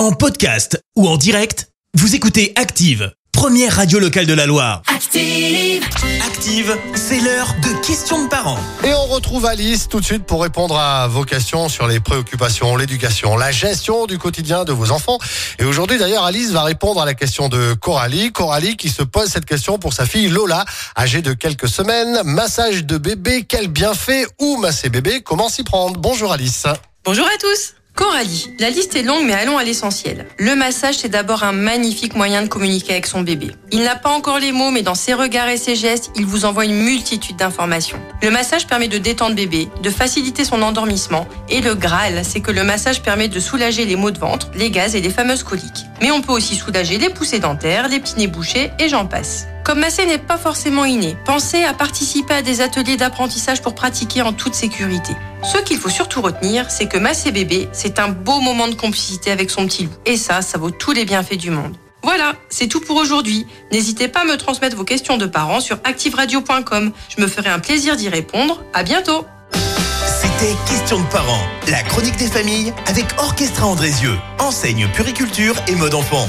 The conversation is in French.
En podcast ou en direct, vous écoutez Active, première radio locale de la Loire. Active. Active, c'est l'heure de questions de parents. Et on retrouve Alice tout de suite pour répondre à vos questions sur les préoccupations, l'éducation, la gestion du quotidien de vos enfants. Et aujourd'hui d'ailleurs, Alice va répondre à la question de Coralie. Coralie qui se pose cette question pour sa fille Lola, âgée de quelques semaines. Massage de bébé, quel bienfait Où masser bébé Comment s'y prendre? Bonjour Alice. Bonjour à tous Coralie, la liste est longue mais allons à l'essentiel. Le massage c'est d'abord un magnifique moyen de communiquer avec son bébé. Il n'a pas encore les mots mais dans ses regards et ses gestes, il vous envoie une multitude d'informations. Le massage permet de détendre bébé, de faciliter son endormissement et le Graal c'est que le massage permet de soulager les maux de ventre, les gaz et les fameuses coliques. Mais on peut aussi soulager les poussées dentaires, les petits nez bouchés et j'en passe. Comme masser n'est pas forcément inné, pensez à participer à des ateliers d'apprentissage pour pratiquer en toute sécurité. Ce qu'il faut surtout retenir, c'est que masser bébé, c'est un beau moment de complicité avec son petit loup. Et ça, ça vaut tous les bienfaits du monde. Voilà, c'est tout pour aujourd'hui. N'hésitez pas à me transmettre vos questions de parents sur activeradio.com. Je me ferai un plaisir d'y répondre. À bientôt! C'était Questions de parents, la chronique des familles avec Orchestra Andrézieux, enseigne puriculture et mode enfant.